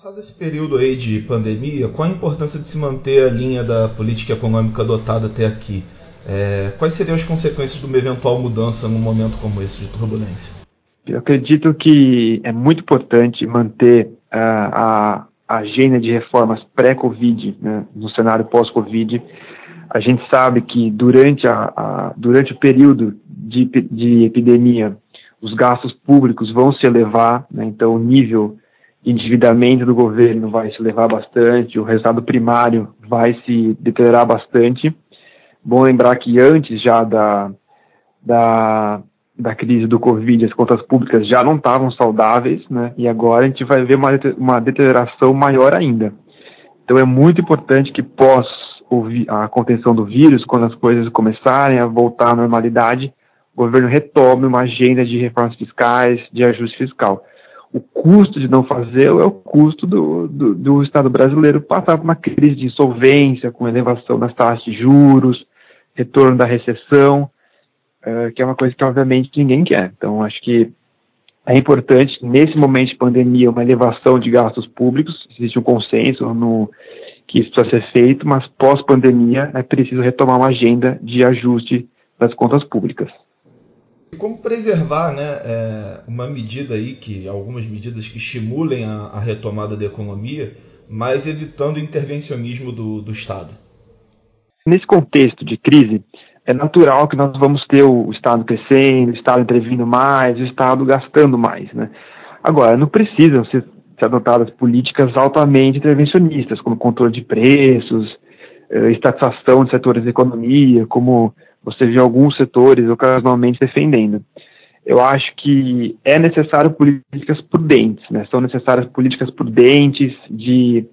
Passado esse período aí de pandemia, qual a importância de se manter a linha da política econômica adotada até aqui? É, quais seriam as consequências de uma eventual mudança num momento como esse de turbulência? Eu acredito que é muito importante manter uh, a agenda de reformas pré-Covid, né, no cenário pós-Covid. A gente sabe que durante, a, a, durante o período de, de epidemia, os gastos públicos vão se elevar, né, então o nível endividamento do governo vai se levar bastante, o resultado primário vai se deteriorar bastante. Bom lembrar que antes já da, da, da crise do Covid, as contas públicas já não estavam saudáveis, né? E agora a gente vai ver uma, uma deterioração maior ainda. Então é muito importante que pós a contenção do vírus, quando as coisas começarem a voltar à normalidade, o governo retome uma agenda de reformas fiscais, de ajuste fiscal o custo de não fazê-lo é o custo do, do, do, Estado brasileiro passar por uma crise de insolvência, com elevação das taxas de juros, retorno da recessão, uh, que é uma coisa que obviamente ninguém quer. Então, acho que é importante, nesse momento de pandemia, uma elevação de gastos públicos, existe um consenso no, que isso precisa ser feito, mas pós-pandemia é preciso retomar uma agenda de ajuste das contas públicas. Como preservar né, é, uma medida aí, que algumas medidas que estimulem a, a, retomada da economia, mas evitando o intervencionismo do, do Estado? Nesse contexto de crise, é natural que nós vamos ter o Estado crescendo, o Estado intervindo mais, o Estado gastando mais. Né? Agora, não precisam ser, ser adotadas políticas altamente intervencionistas, como controle de preços, eh, estatização de setores da economia, como você vê alguns setores ocasionalmente defendendo. Eu acho que é necessário políticas prudentes, né? são necessárias políticas prudentes de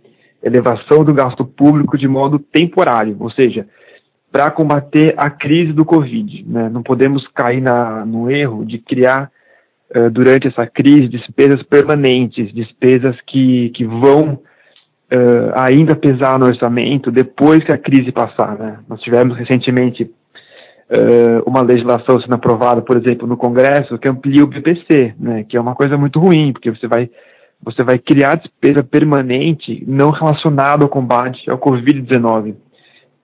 elevação do gasto público de modo temporário, ou seja, para combater a crise do Covid. Né? Não podemos cair na, no erro de criar, uh, durante essa crise, despesas permanentes, despesas que, que vão uh, ainda pesar no orçamento depois que a crise passar. Né? Nós tivemos recentemente uma legislação sendo aprovada, por exemplo, no Congresso, que amplia o BPC, né, que é uma coisa muito ruim, porque você vai, você vai criar despesa permanente não relacionada ao combate ao Covid-19.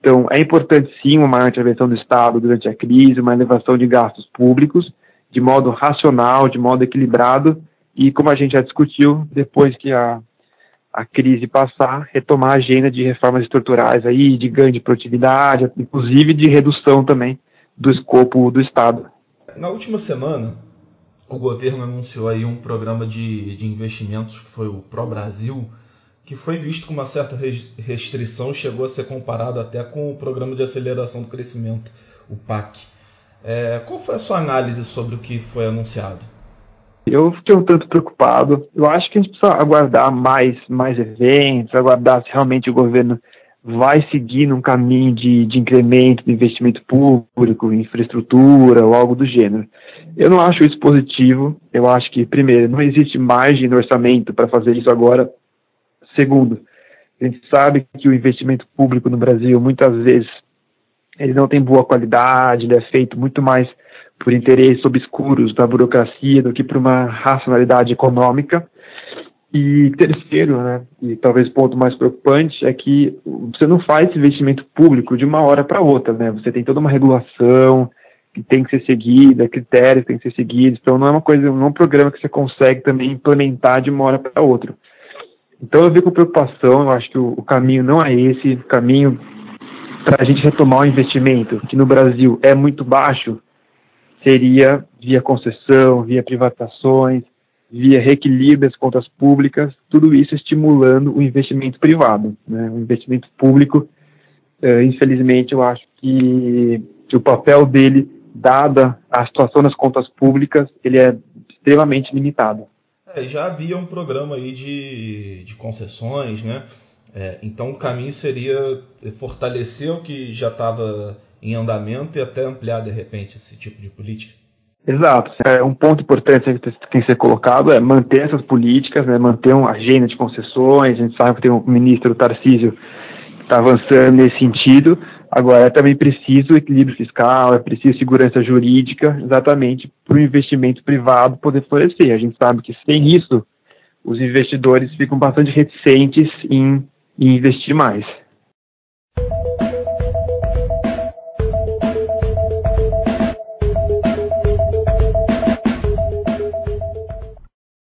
Então, é importante sim uma maior intervenção do Estado durante a crise, uma elevação de gastos públicos, de modo racional, de modo equilibrado, e como a gente já discutiu, depois que a, a crise passar, retomar a agenda de reformas estruturais aí, de ganho de produtividade, inclusive de redução também do escopo do Estado. Na última semana, o governo anunciou aí um programa de, de investimentos que foi o Pro Brasil, que foi visto com uma certa restrição, chegou a ser comparado até com o Programa de Aceleração do Crescimento, o PAC. É, qual foi a sua análise sobre o que foi anunciado? Eu fiquei um tanto preocupado. Eu acho que a gente precisa aguardar mais, mais eventos, aguardar se realmente o governo vai seguir num caminho de, de incremento do investimento público, infraestrutura ou algo do gênero. Eu não acho isso positivo. Eu acho que, primeiro, não existe margem no orçamento para fazer isso agora. Segundo, a gente sabe que o investimento público no Brasil, muitas vezes, ele não tem boa qualidade, ele é feito muito mais por interesses obscuros da burocracia do que por uma racionalidade econômica. E terceiro, né, e talvez o ponto mais preocupante, é que você não faz investimento público de uma hora para outra, né? Você tem toda uma regulação que tem que ser seguida, critérios que tem que ser seguidos, então não é uma coisa, não é um programa que você consegue também implementar de uma hora para outra. Então eu vi com preocupação, eu acho que o, o caminho não é esse, o caminho para a gente retomar o investimento, que no Brasil é muito baixo, seria via concessão, via privatizações, via reequilíbrio das contas públicas, tudo isso estimulando o investimento privado. Né? O investimento público, eh, infelizmente, eu acho que, que o papel dele, dada a situação das contas públicas, ele é extremamente limitado. É, já havia um programa aí de, de concessões, né? É, então o caminho seria fortalecer o que já estava em andamento e até ampliar de repente esse tipo de política. Exato. É, um ponto importante que tem que ser colocado é manter essas políticas, né, manter uma agenda de concessões. A gente sabe que tem um ministro, Tarcísio, que está avançando nesse sentido. Agora, é também preciso equilíbrio fiscal, é preciso segurança jurídica, exatamente para o investimento privado poder florescer. A gente sabe que sem isso, os investidores ficam bastante reticentes em, em investir mais.